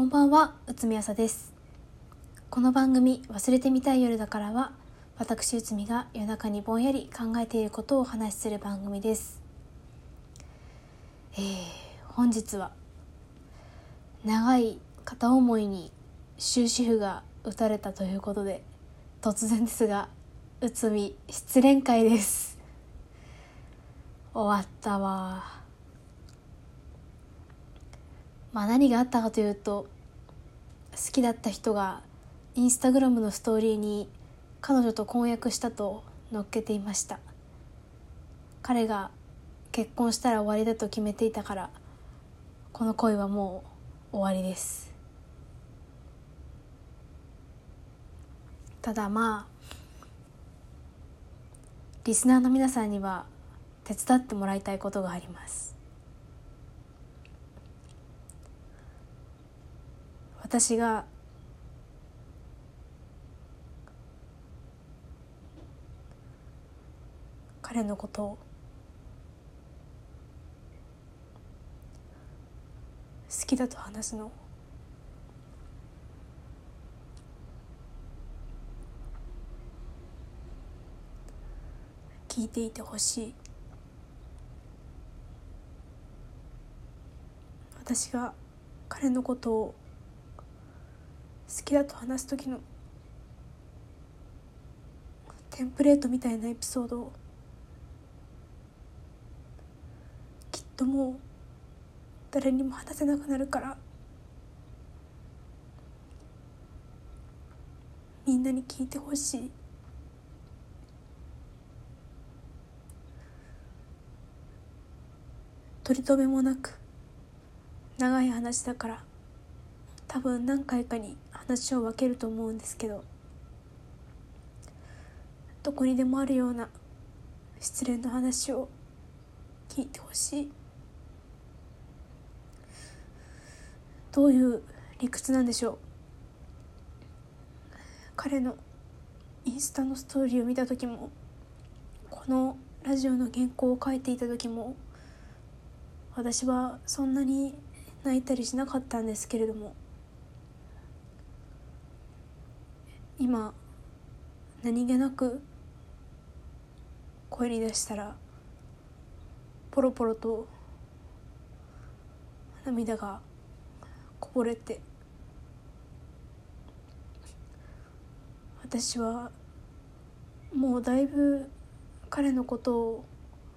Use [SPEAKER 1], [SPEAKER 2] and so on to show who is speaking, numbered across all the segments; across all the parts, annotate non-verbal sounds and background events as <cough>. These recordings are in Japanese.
[SPEAKER 1] こんばんは、うつみあさです。この番組、忘れてみたい夜だからは、私うつみが夜中にぼんやり考えていることをお話しする番組です。えー、本日は、長い片思いに終止符が打たれたということで、突然ですが、うつみ失恋会です。終わったわまあ何があったかというと好きだった人がインスタグラムのストーリーに彼女と婚約したと載っけていました。彼が結婚したら終わりだと決めていたからこの恋はもう終わりです。ただまあリスナーの皆さんには手伝ってもらいたいことがあります。私が彼のことを好きだと話すの。聞いていてほしい。私が彼のことをきだと話す時のテンプレートみたいなエピソードをきっともう誰にも話せなくなるからみんなに聞いてほしい。取り留めもなく長い話だから多分何回かに話を分けると思うんですけどどこにでもあるような失恋の話を聞いてほしい。どういう理屈なんでしょう。彼のインスタのストーリーを見た時もこのラジオの原稿を書いていた時も私はそんなに泣いたりしなかったんですけれども今何気なく声に出したらポロポロと涙がこぼれて私はもうだいぶ彼のことを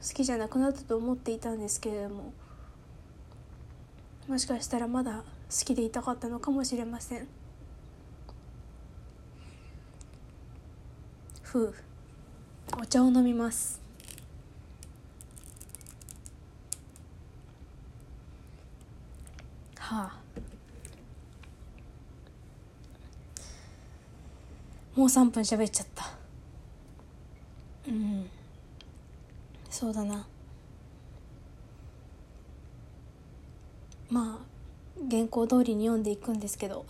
[SPEAKER 1] 好きじゃなくなったと思っていたんですけれどももしかしたらまだ好きでいたかったのかもしれません。ふう。お茶を飲みます。はあ。もう3分喋っちゃった。うん。そうだな。まあ原稿通りに読んでいくんですけど。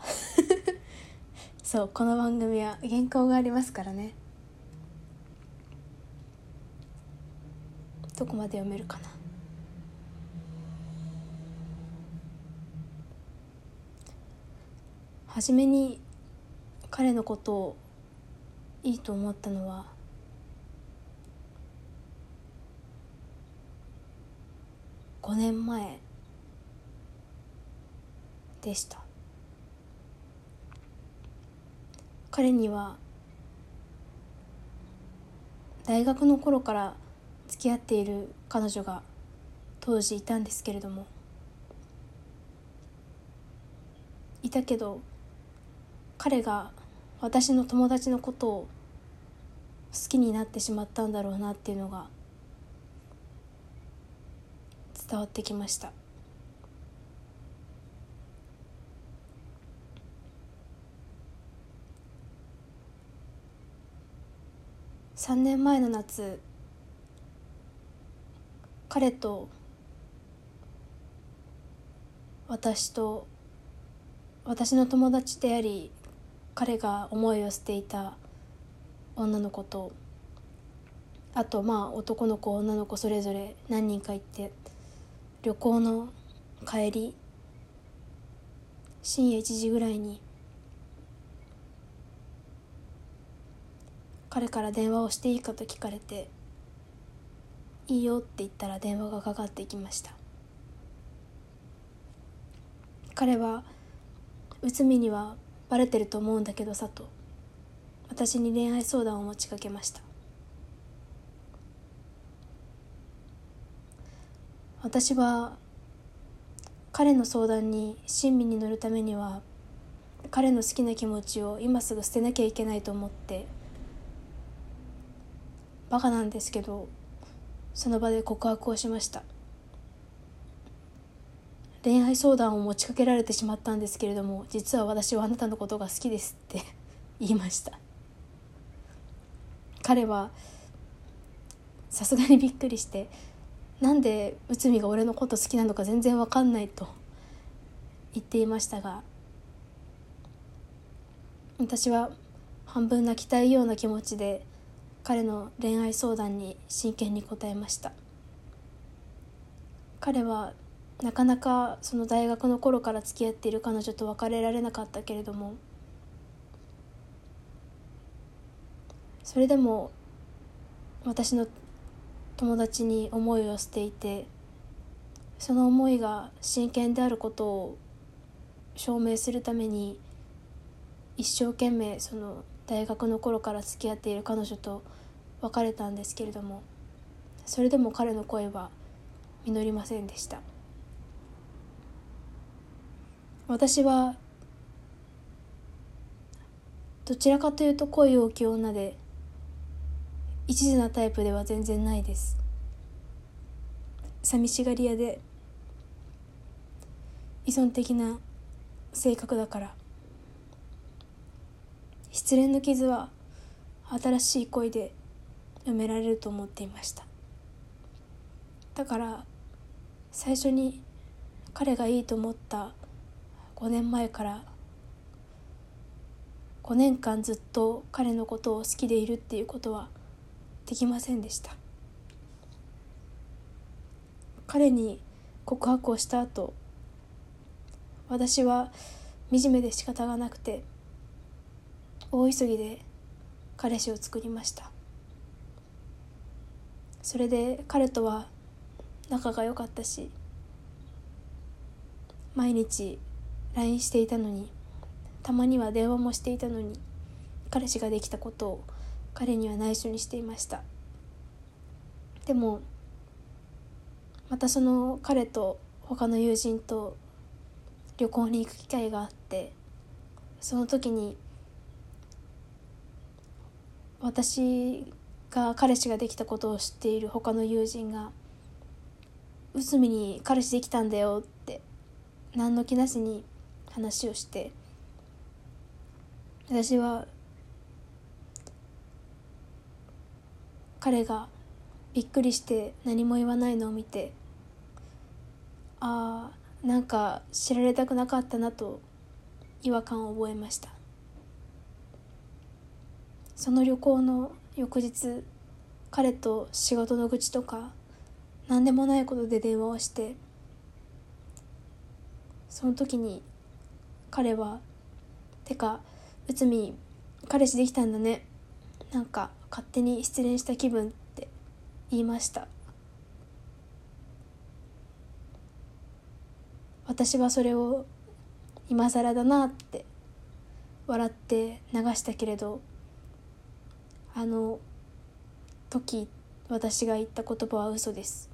[SPEAKER 1] <laughs> そうこの番組は原稿がありますからね。どこまで読めるかな。初めに彼のことをいいと思ったのは5年前でした。彼には大学の頃から付き合っている彼女が当時いたんですけれども。いたけど彼が私の友達のことを好きになってしまったんだろうなっていうのが伝わってきました。3年前の夏彼と私と私の友達であり彼が思いを捨ていた女の子とあとまあ男の子女の子それぞれ何人か行って旅行の帰り深夜1時ぐらいに彼から電話をしていいかと聞かれて「いいよ」って言ったら電話がかかってきました。彼は内海にはバレてると思うんだけどさと私に恋愛相談を持ちかけました。私は彼の相談に親身に乗るためには彼の好きな気持ちを今すぐ捨てなきゃいけないと思ってバカなんですけどその場で告白をしました。恋愛相談を持ちかけられてしまったんですけれども実は私はあなたのことが好きですって <laughs> 言いました。彼はさすがにびっくりしてなんで内海が俺のこと好きなのか全然わかんないと言っていましたが私は半分泣きたいような気持ちで彼の恋愛相談に真剣に答えました。彼はなかなかその大学の頃から付き合っている彼女と別れられなかったけれどもそれでも私の友達に思いを捨ていてその思いが真剣であることを証明するために一生懸命その大学の頃から付き合っている彼女と別れたんですけれどもそれでも彼の声は実りませんでした。私はどちらかというと恋を大きい女で一途なタイプでは全然ないです。寂しがり屋で依存的な性格だから。失恋の傷は新しい恋で埋められると思っていました。だから最初に彼がいいと思った5年前から5年間ずっと彼のことを好きでいるっていうことはできませんでした。彼に告白をした後私は惨めで仕方がなくて大急ぎで彼氏を作りました。それで彼とは仲が良かったし毎日 LINE していたのにたまには電話もしていたのに彼氏ができたことを彼には内緒にしていました。でもまたその彼と他の友人と旅行に行く機会があってその時に私が彼氏ができたことを知っている他の友人が「内海に彼氏できたんだよ」って何の気なしに話をして私は彼がびっくりして何も言わないのを見てああなんか知られたくなかったなと違和感を覚えました。その旅行の翌日彼と仕事の愚痴とか何でもないことで電話をしてその時に彼は「てか内海彼氏できたんだね。なんか勝手に失恋した気分」って言いました。私はそれを今更だなって笑って流したけれどあの時私が言った言葉は嘘です。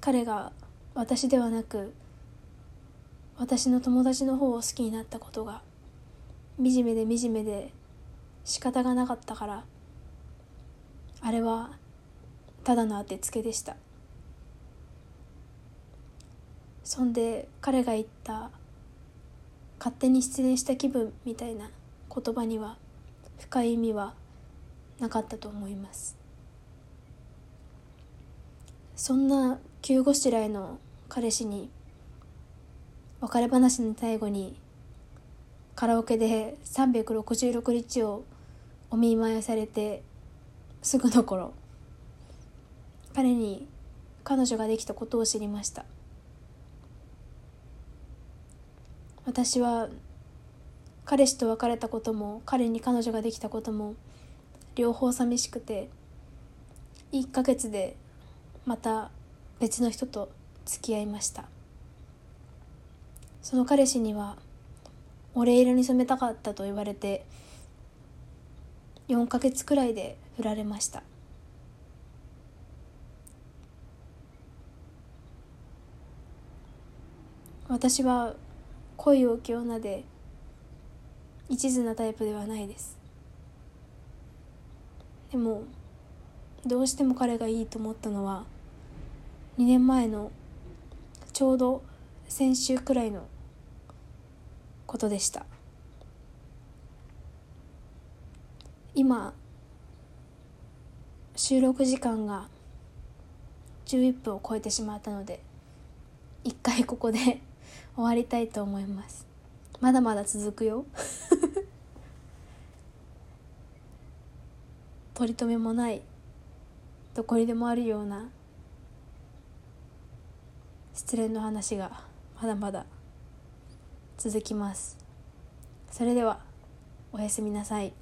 [SPEAKER 1] 彼が私ではなく私の友達の方を好きになったことが惨めで惨めで仕方がなかったからあれはただの当てつけでした。そんで彼が言った勝手に失恋した気分みたいな言葉には深い意味はなかったと思います。そんな急ごしらえの彼氏に別れ話の最後にカラオケで366日をお見舞いされてすぐの頃彼に彼女ができたことを知りました。私は彼氏と別れたことも彼に彼女ができたことも両方寂しくて1ヶ月でまた別の人と付き合いました。その彼氏には「俺色に染めたかった」と言われて4ヶ月くらいで振られました。私は恋を受け女で一途なタイプではないです。でもどうしても彼がいいと思ったのは2年前のちょうど先週くらいのことでした。今収録時間が11分を超えてしまったので一回ここで <laughs> 終わりたいと思います。まだまだ続くよ。取り留めもないどこにでもあるような失恋の話がまだまだ続きます。それではおやすみなさい。